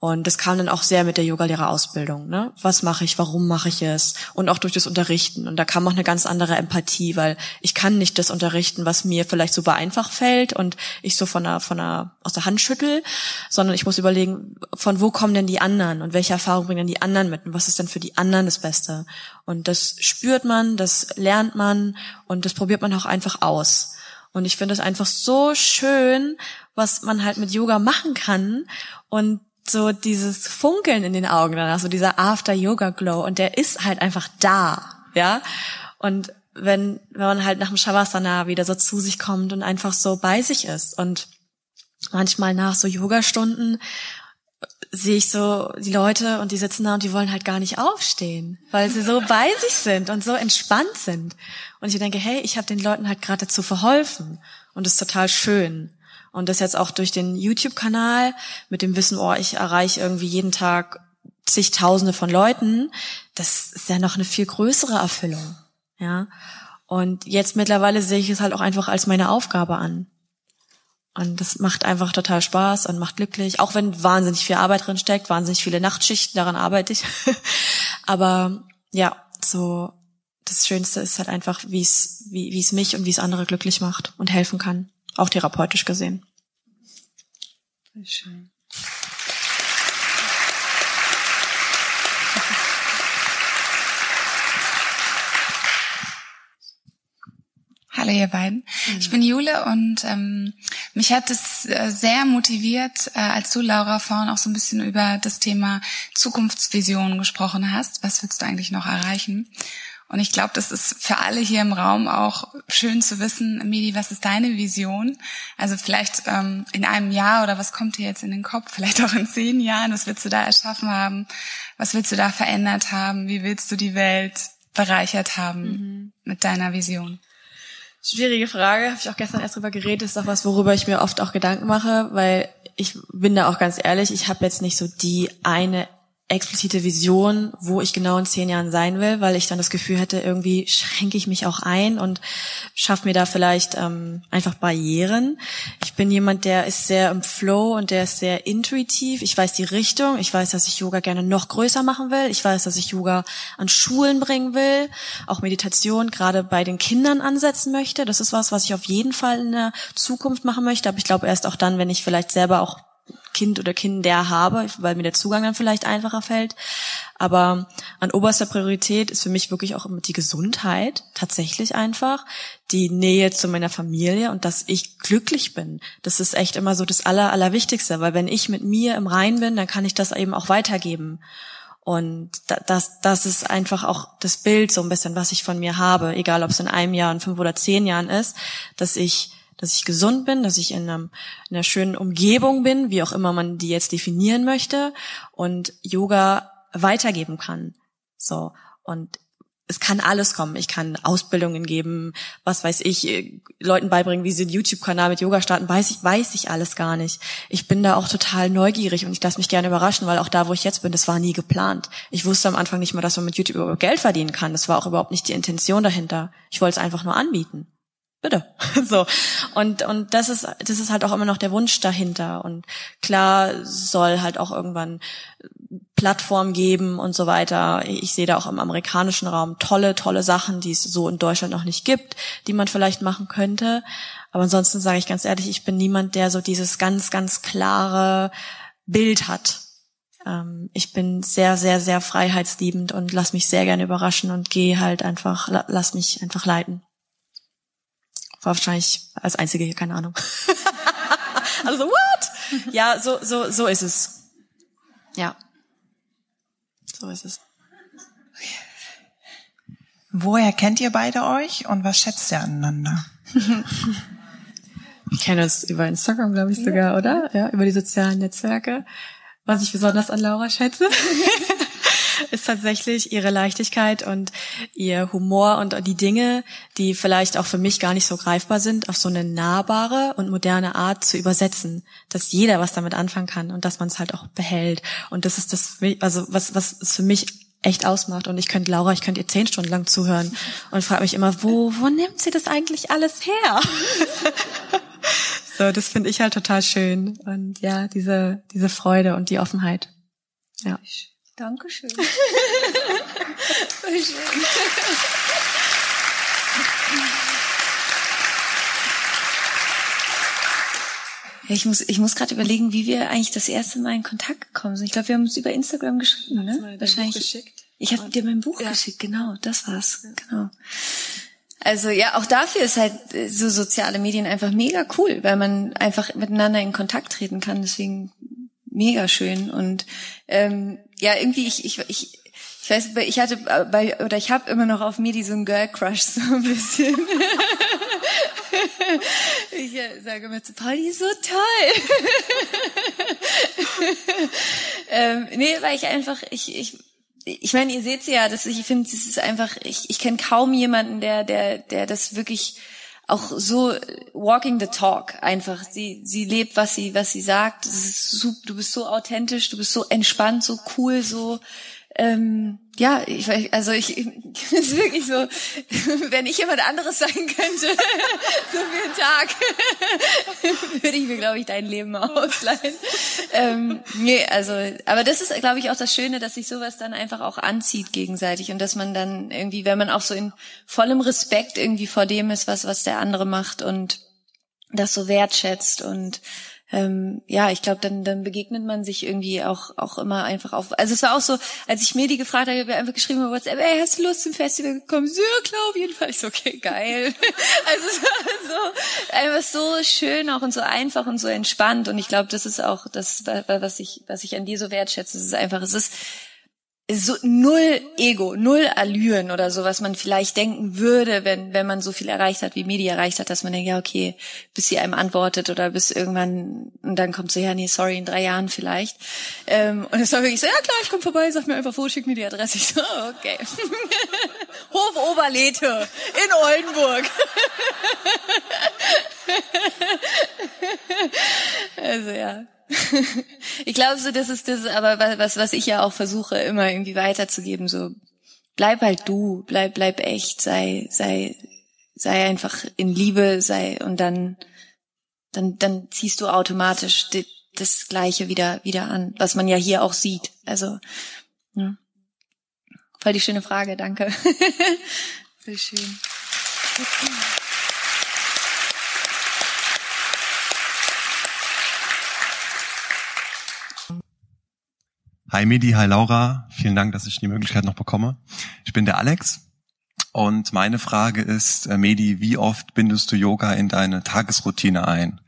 Und das kam dann auch sehr mit der Yogalehrerausbildung. Ne? Was mache ich, warum mache ich es? Und auch durch das Unterrichten. Und da kam auch eine ganz andere Empathie, weil ich kann nicht das unterrichten, was mir vielleicht super einfach fällt und ich so von der, von der, aus der Hand schüttel, sondern ich muss überlegen, von wo kommen denn die anderen und welche Erfahrungen bringen denn die anderen mit und was ist denn für die anderen das Beste? Und das spürt man, das lernt man und das probiert man auch einfach aus. Und ich finde es einfach so schön, was man halt mit Yoga machen kann. Und so dieses Funkeln in den Augen danach, so dieser After-Yoga-Glow und der ist halt einfach da, ja. Und wenn, wenn man halt nach dem Shavasana wieder so zu sich kommt und einfach so bei sich ist und manchmal nach so Yoga-Stunden sehe ich so die Leute und die sitzen da und die wollen halt gar nicht aufstehen, weil sie so bei sich sind und so entspannt sind. Und ich denke, hey, ich habe den Leuten halt gerade dazu verholfen und das ist total schön. Und das jetzt auch durch den YouTube-Kanal mit dem Wissen, oh, ich erreiche irgendwie jeden Tag zigtausende von Leuten, das ist ja noch eine viel größere Erfüllung. Ja. Und jetzt mittlerweile sehe ich es halt auch einfach als meine Aufgabe an. Und das macht einfach total Spaß und macht glücklich, auch wenn wahnsinnig viel Arbeit drin steckt, wahnsinnig viele Nachtschichten, daran arbeite ich. Aber ja, so das Schönste ist halt einfach, wie es, wie, wie es mich und wie es andere glücklich macht und helfen kann auch therapeutisch gesehen. Schön.
Hallo, ihr beiden. Ich bin Jule und ähm, mich hat es äh, sehr motiviert, äh, als du, Laura, vorhin auch so ein bisschen über das Thema Zukunftsvision gesprochen hast. Was willst du eigentlich noch erreichen? Und ich glaube, das ist für alle hier im Raum auch schön zu wissen, Medi, was ist deine Vision? Also vielleicht ähm, in einem Jahr oder was kommt dir jetzt in den Kopf? Vielleicht auch in zehn Jahren, was willst du da erschaffen haben? Was willst du da verändert haben? Wie willst du die Welt bereichert haben mhm. mit deiner Vision?
Schwierige Frage, habe ich auch gestern erst drüber geredet, ist auch was, worüber ich mir oft auch Gedanken mache, weil ich bin da auch ganz ehrlich, ich habe jetzt nicht so die eine explizite Vision, wo ich genau in zehn Jahren sein will, weil ich dann das Gefühl hätte, irgendwie schränke ich mich auch ein und schaffe mir da vielleicht ähm, einfach Barrieren. Ich bin jemand, der ist sehr im Flow und der ist sehr intuitiv. Ich weiß die Richtung. Ich weiß, dass ich Yoga gerne noch größer machen will. Ich weiß, dass ich Yoga an Schulen bringen will, auch Meditation gerade bei den Kindern ansetzen möchte. Das ist was, was ich auf jeden Fall in der Zukunft machen möchte. Aber ich glaube erst auch dann, wenn ich vielleicht selber auch Kind oder Kinder habe, weil mir der Zugang dann vielleicht einfacher fällt. Aber an oberster Priorität ist für mich wirklich auch die Gesundheit, tatsächlich einfach, die Nähe zu meiner Familie und dass ich glücklich bin. Das ist echt immer so das Aller, Allerwichtigste, weil wenn ich mit mir im Rein bin, dann kann ich das eben auch weitergeben. Und das, das ist einfach auch das Bild so ein bisschen, was ich von mir habe, egal ob es in einem Jahr, in fünf oder zehn Jahren ist, dass ich dass ich gesund bin, dass ich in, einem, in einer schönen Umgebung bin, wie auch immer man die jetzt definieren möchte, und Yoga weitergeben kann. So. Und es kann alles kommen. Ich kann Ausbildungen geben, was weiß ich, äh, Leuten beibringen, wie sie einen YouTube-Kanal mit Yoga starten, weiß ich, weiß ich alles gar nicht. Ich bin da auch total neugierig und ich lasse mich gerne überraschen, weil auch da, wo ich jetzt bin, das war nie geplant. Ich wusste am Anfang nicht mal, dass man mit YouTube überhaupt Geld verdienen kann. Das war auch überhaupt nicht die Intention dahinter. Ich wollte es einfach nur anbieten bitte. So. Und, und das ist, das ist halt auch immer noch der Wunsch dahinter. Und klar soll halt auch irgendwann Plattform geben und so weiter. Ich sehe da auch im amerikanischen Raum tolle, tolle Sachen, die es so in Deutschland noch nicht gibt, die man vielleicht machen könnte. Aber ansonsten sage ich ganz ehrlich, ich bin niemand, der so dieses ganz, ganz klare Bild hat. Ähm, ich bin sehr, sehr, sehr freiheitsliebend und lass mich sehr gerne überraschen und gehe halt einfach, lass mich einfach leiten. War wahrscheinlich als einzige hier, keine Ahnung. also what? Ja, so, so, so ist es. Ja. So ist es.
Woher kennt ihr beide euch und was schätzt ihr aneinander?
Wir kennen uns über Instagram, glaube ich sogar, ja. oder? Ja, über die sozialen Netzwerke. Was ich besonders an Laura schätze. ist tatsächlich ihre Leichtigkeit und ihr Humor und die Dinge, die vielleicht auch für mich gar nicht so greifbar sind, auf so eine nahbare und moderne Art zu übersetzen, dass jeder was damit anfangen kann und dass man es halt auch behält. Und das ist das, also was, was es für mich echt ausmacht. Und ich könnte Laura, ich könnte ihr zehn Stunden lang zuhören und frage mich immer, wo, wo nimmt sie das eigentlich alles her? so, das finde ich halt total schön. Und ja, diese, diese Freude und die Offenheit. Ja.
Dankeschön. Voll schön. Ich muss, ich muss gerade überlegen, wie wir eigentlich das erste Mal in Kontakt gekommen sind. Ich glaube, wir haben uns über Instagram geschrieben, ne? Wahrscheinlich. Ich habe dir mein Buch ja. geschickt, genau, das war's, ja. genau. Also ja, auch dafür ist halt äh, so soziale Medien einfach mega cool, weil man einfach miteinander in Kontakt treten kann. Deswegen mega schön und ähm, ja irgendwie ich ich ich ich weiß, ich hatte bei oder ich habe immer noch auf mir diesen Girl Crush so ein bisschen. ich äh, sage immer zu Paul, die ist so toll. ähm, nee, weil ich einfach ich ich ich meine, ihr seht ja, dass ich, ich finde, es ist einfach, ich, ich kenne kaum jemanden, der, der, der das wirklich auch so walking the talk einfach. Sie, sie lebt, was sie, was sie sagt. So, du bist so authentisch, du bist so entspannt, so cool, so, ähm, ja, ich, also ich, ist wirklich so, wenn ich jemand anderes sein könnte, so für einen Tag, würde ich mir, glaube ich, dein Leben ausleihen. Ähm, nee, also, aber das ist, glaube ich, auch das Schöne, dass sich sowas dann einfach auch anzieht gegenseitig und dass man dann irgendwie, wenn man auch so in vollem Respekt irgendwie vor dem ist, was, was der andere macht und das so wertschätzt und ähm, ja, ich glaube, dann, dann begegnet man sich irgendwie auch, auch immer einfach auf. Also es war auch so, als ich Medi gefragt habe, einfach geschrieben über WhatsApp, ey, hast du Lust zum Festival gekommen? Ja, klar, auf jeden Fall. Ich so, okay, geil. also es war so, einfach so schön auch und so einfach und so entspannt. Und ich glaube, das ist auch das, was ich, was ich an dir so wertschätze. Es ist einfach, es ist, so null Ego, null Allüren oder so, was man vielleicht denken würde, wenn, wenn man so viel erreicht hat, wie Medi erreicht hat, dass man denkt, ja, okay, bis sie einem antwortet oder bis irgendwann, und dann kommt so, ja, nee, sorry, in drei Jahren vielleicht. Ähm, und es war wirklich so, ja klar, ich komme vorbei, sag mir einfach wo, schick mir die Adresse. Ich so, oh, okay. Hof Oberlethe in Oldenburg. also ja ich glaube so, das ist das, aber was, was ich ja auch versuche, immer irgendwie weiterzugeben, so, bleib halt du, bleib, bleib echt, sei, sei, sei einfach in Liebe, sei, und dann, dann, dann ziehst du automatisch die, das Gleiche wieder, wieder an, was man ja hier auch sieht. Also, ja. Voll die schöne Frage, danke. Voll schön.
Hi Medi, hi Laura. Vielen Dank, dass ich die Möglichkeit noch bekomme. Ich bin der Alex und meine Frage ist, äh, Medi, wie oft bindest du Yoga in deine Tagesroutine ein?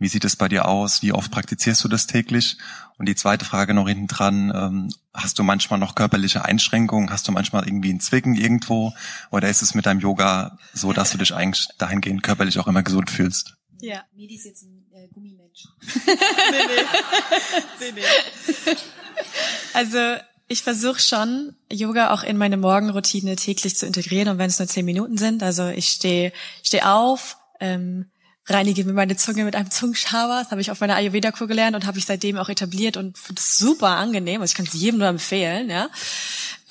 Wie sieht es bei dir aus? Wie oft praktizierst du das täglich? Und die zweite Frage noch hinten dran, ähm, hast du manchmal noch körperliche Einschränkungen? Hast du manchmal irgendwie einen Zwicken irgendwo? Oder ist es mit deinem Yoga so, dass du dich eigentlich dahingehend körperlich auch immer gesund fühlst?
Ja. Medi ist jetzt ein äh, Gummimensch.
nee, nee. nee, nee. Also ich versuche schon, Yoga auch in meine Morgenroutine täglich zu integrieren, und wenn es nur zehn Minuten sind. Also ich stehe steh auf, ähm, reinige mir meine Zunge mit einem Zungenschaber. Das habe ich auf meiner Ayurveda-Kur gelernt und habe ich seitdem auch etabliert und finde es super angenehm. Also ich kann es jedem nur empfehlen. Ja.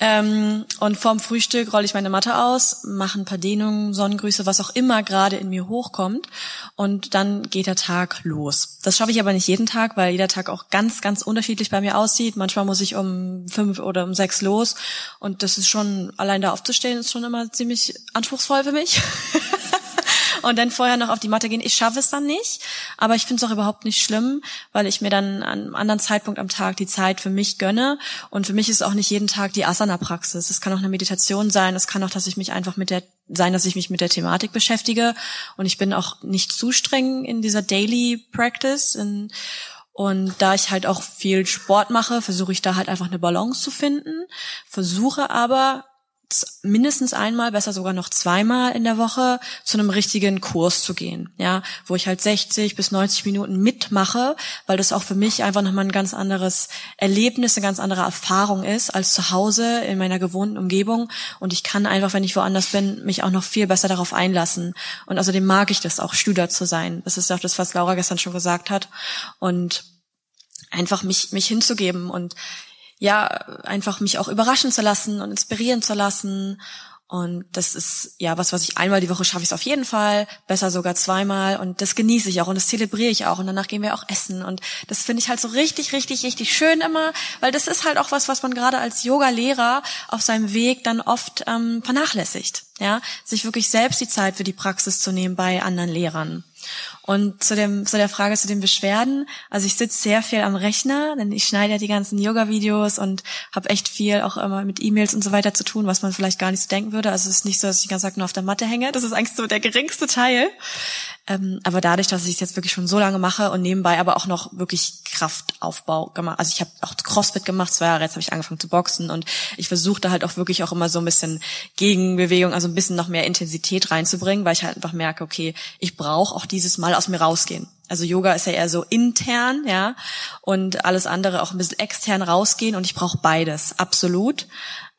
Ähm, und vorm Frühstück rolle ich meine Matte aus, mache ein paar Dehnungen, Sonnengrüße, was auch immer gerade in mir hochkommt. Und dann geht der Tag los. Das schaffe ich aber nicht jeden Tag, weil jeder Tag auch ganz, ganz unterschiedlich bei mir aussieht. Manchmal muss ich um fünf oder um sechs los. Und das ist schon, allein da aufzustehen, ist schon immer ziemlich anspruchsvoll für mich. und dann vorher noch auf die Matte gehen. Ich schaffe es dann nicht, aber ich finde es auch überhaupt nicht schlimm, weil ich mir dann an einem anderen Zeitpunkt am Tag die Zeit für mich gönne. Und für mich ist auch nicht jeden Tag die Asana-Praxis. Es kann auch eine Meditation sein. Es kann auch, dass ich mich einfach mit der sein, dass ich mich mit der Thematik beschäftige. Und ich bin auch nicht zu streng in dieser Daily Practice. In, und da ich halt auch viel Sport mache, versuche ich da halt einfach eine Balance zu finden, versuche aber mindestens einmal, besser sogar noch zweimal in der Woche zu einem richtigen Kurs zu gehen, ja, wo ich halt 60 bis 90 Minuten mitmache, weil das auch für mich einfach nochmal ein ganz anderes Erlebnis, eine ganz andere Erfahrung ist als zu Hause in meiner gewohnten Umgebung. Und ich kann einfach, wenn ich woanders bin, mich auch noch viel besser darauf einlassen. Und außerdem mag ich das auch, Stüder zu sein. Das ist auch das, was Laura gestern schon gesagt hat. Und einfach mich, mich hinzugeben und ja, einfach mich auch überraschen zu lassen und inspirieren zu lassen. Und das ist ja was, was ich einmal die Woche schaffe ich es auf jeden Fall, besser sogar zweimal. Und das genieße ich auch und das zelebriere ich auch. Und danach gehen wir auch essen. Und das finde ich halt so richtig, richtig, richtig schön immer, weil das ist halt auch was, was man gerade als Yoga-Lehrer auf seinem Weg dann oft ähm, vernachlässigt. Ja, sich wirklich selbst die Zeit für die Praxis zu nehmen bei anderen Lehrern. Und zu, dem, zu der Frage zu den Beschwerden, also ich sitze sehr viel am Rechner, denn ich schneide ja die ganzen Yoga-Videos und habe echt viel auch immer mit E-Mails und so weiter zu tun, was man vielleicht gar nicht so denken würde. Also es ist nicht so, dass ich die ganze Zeit nur auf der Matte hänge. Das ist eigentlich so der geringste Teil. Ähm, aber dadurch, dass ich es jetzt wirklich schon so lange mache und nebenbei aber auch noch wirklich Kraftaufbau gemacht, also ich habe auch CrossFit gemacht, zwei Jahre, jetzt habe ich angefangen zu boxen und ich versuche da halt auch wirklich auch immer so ein bisschen Gegenbewegung, also ein bisschen noch mehr Intensität reinzubringen, weil ich halt einfach merke, okay, ich brauche auch dieses Mal aus mir rausgehen. Also Yoga ist ja eher so intern, ja, und alles andere auch ein bisschen extern rausgehen und ich brauche beides, absolut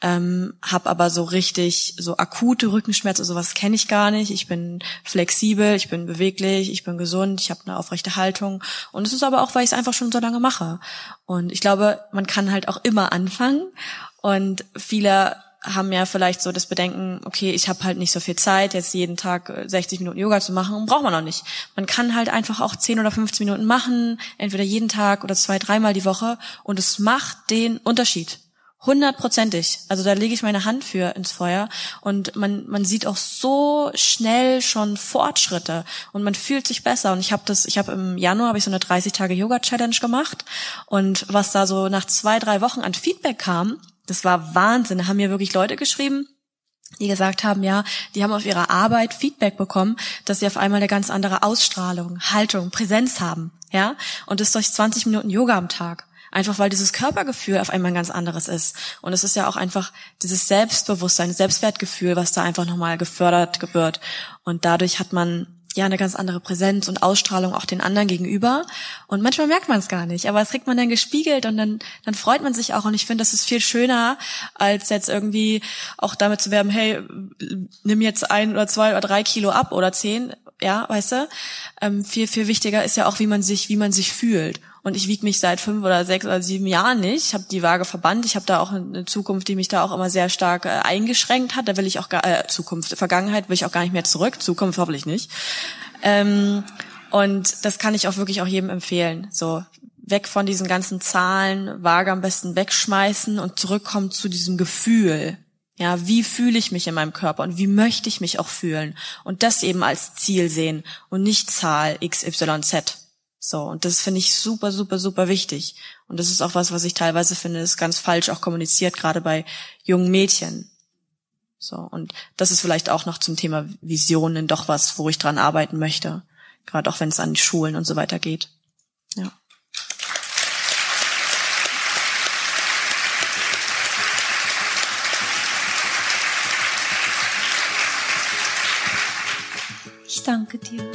ähm, habe aber so richtig so akute Rückenschmerzen, sowas kenne ich gar nicht. Ich bin flexibel, ich bin beweglich, ich bin gesund, ich habe eine aufrechte Haltung und es ist aber auch, weil ich es einfach schon so lange mache. Und ich glaube, man kann halt auch immer anfangen und viele haben ja vielleicht so das Bedenken, okay, ich habe halt nicht so viel Zeit, jetzt jeden Tag 60 Minuten Yoga zu machen, braucht man noch nicht. Man kann halt einfach auch 10 oder 15 Minuten machen, entweder jeden Tag oder zwei, dreimal die Woche und es macht den Unterschied Hundertprozentig. Also da lege ich meine Hand für ins Feuer und man man sieht auch so schnell schon Fortschritte und man fühlt sich besser und ich habe das ich habe im Januar habe ich so eine 30 Tage Yoga Challenge gemacht und was da so nach zwei drei Wochen an Feedback kam, das war Wahnsinn. Da haben mir wirklich Leute geschrieben, die gesagt haben, ja, die haben auf ihrer Arbeit Feedback bekommen, dass sie auf einmal eine ganz andere Ausstrahlung, Haltung, Präsenz haben, ja, und das durch 20 Minuten Yoga am Tag. Einfach weil dieses Körpergefühl auf einmal ein ganz anderes ist. Und es ist ja auch einfach dieses Selbstbewusstsein, Selbstwertgefühl, was da einfach nochmal gefördert wird. Und dadurch hat man ja eine ganz andere Präsenz und Ausstrahlung auch den anderen gegenüber. Und manchmal merkt man es gar nicht, aber es kriegt man dann gespiegelt und dann, dann freut man sich auch. Und ich finde, das ist viel schöner, als jetzt irgendwie auch damit zu werben, hey, nimm jetzt ein oder zwei oder drei Kilo ab oder zehn. Ja, weißt du? Ähm, viel, viel wichtiger ist ja auch, wie man sich, wie man sich fühlt. Und ich wiege mich seit fünf oder sechs oder sieben Jahren nicht. Ich habe die Waage verbannt. Ich habe da auch eine Zukunft, die mich da auch immer sehr stark äh, eingeschränkt hat. Da will ich auch gar, äh, Zukunft, Vergangenheit will ich auch gar nicht mehr zurück. Zukunft hoffentlich nicht. Ähm, und das kann ich auch wirklich auch jedem empfehlen. So weg von diesen ganzen Zahlen, Waage am besten wegschmeißen und zurückkommen zu diesem Gefühl. Ja, wie fühle ich mich in meinem Körper und wie möchte ich mich auch fühlen? Und das eben als Ziel sehen und nicht Zahl XYZ. So, und das finde ich super, super, super wichtig. Und das ist auch was, was ich teilweise finde, ist ganz falsch auch kommuniziert, gerade bei jungen Mädchen. So, und das ist vielleicht auch noch zum Thema Visionen doch was, wo ich dran arbeiten möchte. Gerade auch wenn es an die Schulen und so weiter geht. Ja.
Ich danke dir.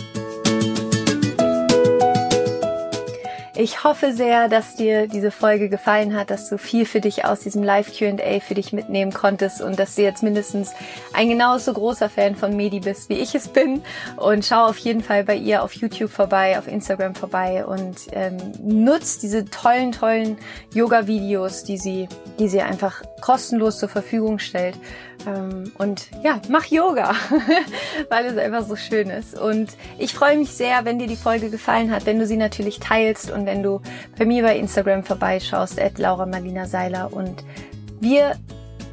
Ich hoffe sehr, dass dir diese Folge gefallen hat, dass du viel für dich aus diesem Live Q&A für dich mitnehmen konntest und dass du jetzt mindestens ein genauso großer Fan von Medi bist, wie ich es bin. Und schau auf jeden Fall bei ihr auf YouTube vorbei, auf Instagram vorbei und ähm, nutzt diese tollen, tollen Yoga-Videos, die sie, die sie einfach kostenlos zur Verfügung stellt. Ähm, und ja, mach Yoga, weil es einfach so schön ist. Und ich freue mich sehr, wenn dir die Folge gefallen hat, wenn du sie natürlich teilst und wenn du bei mir bei Instagram vorbeischaust, at Laura Marlina Seiler und wir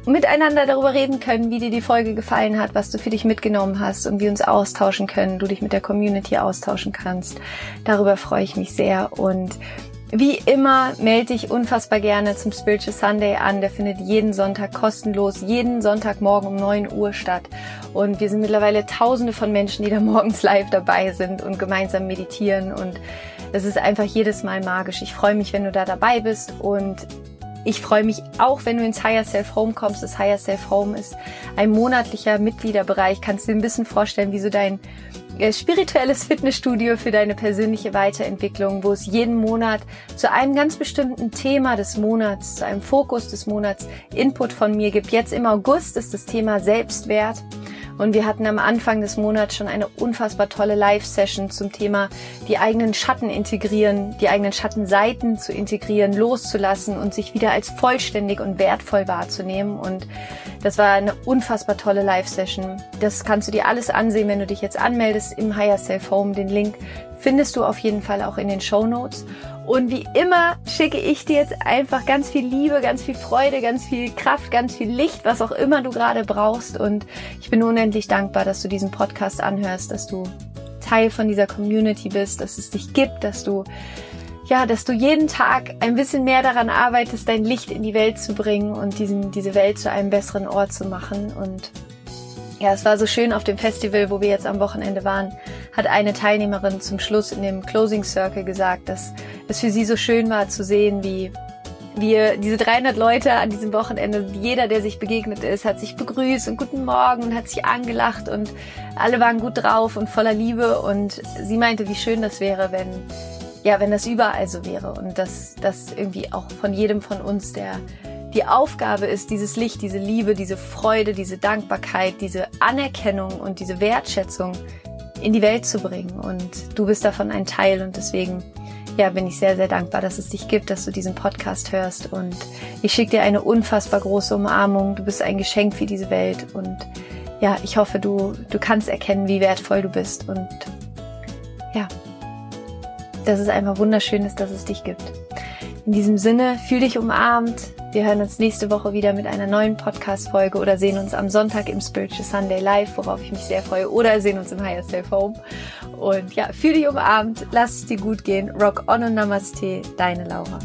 miteinander darüber reden können, wie dir die Folge gefallen hat, was du für dich mitgenommen hast und wir uns austauschen können, du dich mit der Community austauschen kannst. Darüber freue ich mich sehr und wie immer melde dich unfassbar gerne zum Spiritual Sunday an. Der findet jeden Sonntag kostenlos, jeden Sonntagmorgen um 9 Uhr statt. Und wir sind mittlerweile tausende von Menschen, die da morgens live dabei sind und gemeinsam meditieren. Und es ist einfach jedes Mal magisch. Ich freue mich, wenn du da dabei bist und ich freue mich auch, wenn du ins Higher Self Home kommst. Das Higher Self Home ist ein monatlicher Mitgliederbereich. Kannst du dir ein bisschen vorstellen, wie so dein äh, spirituelles Fitnessstudio für deine persönliche Weiterentwicklung, wo es jeden Monat zu einem ganz bestimmten Thema des Monats, zu einem Fokus des Monats Input von mir gibt. Jetzt im August ist das Thema Selbstwert. Und wir hatten am Anfang des Monats schon eine unfassbar tolle Live-Session zum Thema die eigenen Schatten integrieren, die eigenen Schattenseiten zu integrieren, loszulassen und sich wieder als vollständig und wertvoll wahrzunehmen. Und das war eine unfassbar tolle Live-Session. Das kannst du dir alles ansehen, wenn du dich jetzt anmeldest im Higher Self Home. Den Link findest du auf jeden Fall auch in den Show Notes. Und wie immer schicke ich dir jetzt einfach ganz viel Liebe, ganz viel Freude, ganz viel Kraft, ganz viel Licht, was auch immer du gerade brauchst. Und ich bin unendlich dankbar, dass du diesen Podcast anhörst, dass du Teil von dieser Community bist, dass es dich gibt, dass du ja, dass du jeden Tag ein bisschen mehr daran arbeitest, dein Licht in die Welt zu bringen und diesen, diese Welt zu einem besseren Ort zu machen. Und ja, es war so schön auf dem Festival, wo wir jetzt am Wochenende waren, hat eine Teilnehmerin zum Schluss in dem Closing Circle gesagt, dass es für sie so schön war zu sehen, wie wir diese 300 Leute an diesem Wochenende, jeder, der sich begegnet ist, hat sich begrüßt und guten Morgen und hat sich angelacht und alle waren gut drauf und voller Liebe. Und sie meinte, wie schön das wäre, wenn ja, wenn das überall so wäre und dass das irgendwie auch von jedem von uns der die Aufgabe ist, dieses Licht, diese Liebe, diese Freude, diese Dankbarkeit, diese Anerkennung und diese Wertschätzung in die Welt zu bringen. Und du bist davon ein Teil und deswegen ja, bin ich sehr, sehr dankbar, dass es dich gibt, dass du diesen Podcast hörst. Und ich schicke dir eine unfassbar große Umarmung. Du bist ein Geschenk für diese Welt. Und ja, ich hoffe, du, du kannst erkennen, wie wertvoll du bist. Und ja, dass es einfach wunderschön ist, dass es dich gibt. In diesem Sinne, fühl dich umarmt. Wir hören uns nächste Woche wieder mit einer neuen Podcast-Folge oder sehen uns am Sonntag im Spiritual Sunday Live, worauf ich mich sehr freue, oder sehen uns im Higher Self Home. Und ja, fühl dich umarmt, lass es dir gut gehen. Rock on und Namaste, deine Laura.